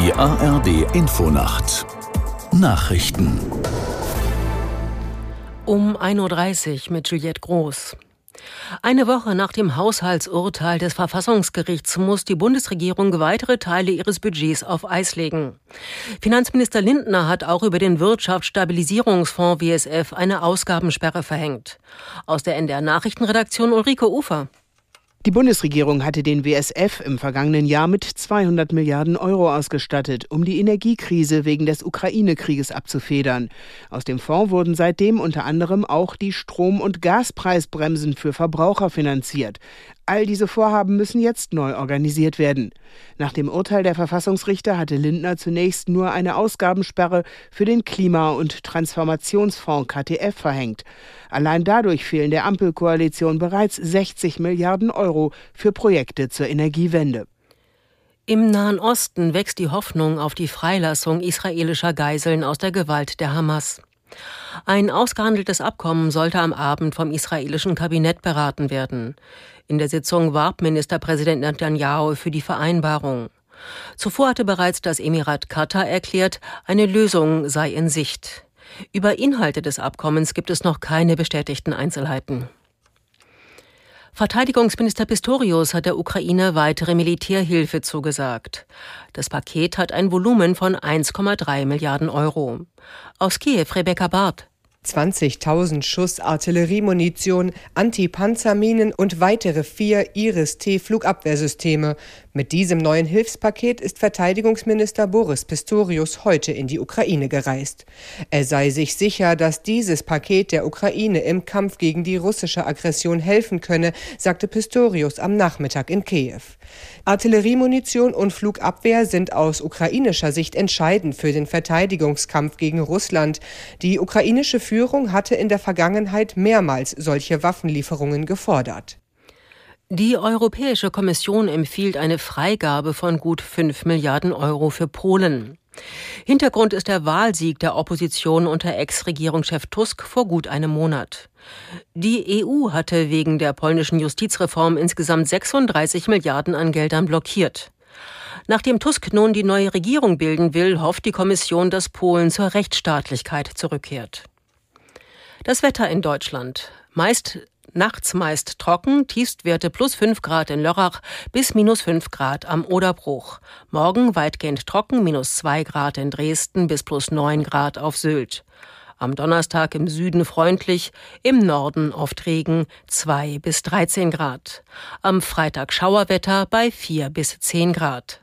Die ARD Infonacht Nachrichten um 1.30 Uhr mit Juliette Groß. Eine Woche nach dem Haushaltsurteil des Verfassungsgerichts muss die Bundesregierung weitere Teile ihres Budgets auf Eis legen. Finanzminister Lindner hat auch über den Wirtschaftsstabilisierungsfonds WSF eine Ausgabensperre verhängt. Aus der NDR Nachrichtenredaktion Ulrike Ufer. Die Bundesregierung hatte den WSF im vergangenen Jahr mit 200 Milliarden Euro ausgestattet, um die Energiekrise wegen des Ukraine-Krieges abzufedern. Aus dem Fonds wurden seitdem unter anderem auch die Strom- und Gaspreisbremsen für Verbraucher finanziert. All diese Vorhaben müssen jetzt neu organisiert werden. Nach dem Urteil der Verfassungsrichter hatte Lindner zunächst nur eine Ausgabensperre für den Klima- und Transformationsfonds KTF verhängt. Allein dadurch fehlen der Ampelkoalition bereits 60 Milliarden Euro für Projekte zur Energiewende. Im Nahen Osten wächst die Hoffnung auf die Freilassung israelischer Geiseln aus der Gewalt der Hamas. Ein ausgehandeltes Abkommen sollte am Abend vom israelischen Kabinett beraten werden. In der Sitzung warb Ministerpräsident Netanyahu für die Vereinbarung. Zuvor hatte bereits das Emirat Katar erklärt, eine Lösung sei in Sicht. Über Inhalte des Abkommens gibt es noch keine bestätigten Einzelheiten. Verteidigungsminister Pistorius hat der Ukraine weitere Militärhilfe zugesagt. Das Paket hat ein Volumen von 1,3 Milliarden Euro. Aus Kiew Rebecca Barth. 20.000 Schuss Artilleriemunition, Antipanzerminen und weitere vier Iris-T-Flugabwehrsysteme. Mit diesem neuen Hilfspaket ist Verteidigungsminister Boris Pistorius heute in die Ukraine gereist. Er sei sich sicher, dass dieses Paket der Ukraine im Kampf gegen die russische Aggression helfen könne, sagte Pistorius am Nachmittag in Kiew. Artilleriemunition und Flugabwehr sind aus ukrainischer Sicht entscheidend für den Verteidigungskampf gegen Russland. Die ukrainische Führung hatte in der Vergangenheit mehrmals solche Waffenlieferungen gefordert. Die Europäische Kommission empfiehlt eine Freigabe von gut 5 Milliarden Euro für Polen. Hintergrund ist der Wahlsieg der Opposition unter Ex-Regierungschef Tusk vor gut einem Monat. Die EU hatte wegen der polnischen Justizreform insgesamt 36 Milliarden an Geldern blockiert. Nachdem Tusk nun die neue Regierung bilden will, hofft die Kommission, dass Polen zur Rechtsstaatlichkeit zurückkehrt. Das Wetter in Deutschland. Meist Nachts meist trocken, Tiefstwerte plus 5 Grad in Lörrach bis minus 5 Grad am Oderbruch. Morgen weitgehend trocken, minus 2 Grad in Dresden bis plus 9 Grad auf Sylt. Am Donnerstag im Süden freundlich, im Norden oft Regen 2 bis 13 Grad. Am Freitag Schauerwetter bei 4 bis 10 Grad.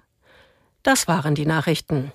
Das waren die Nachrichten.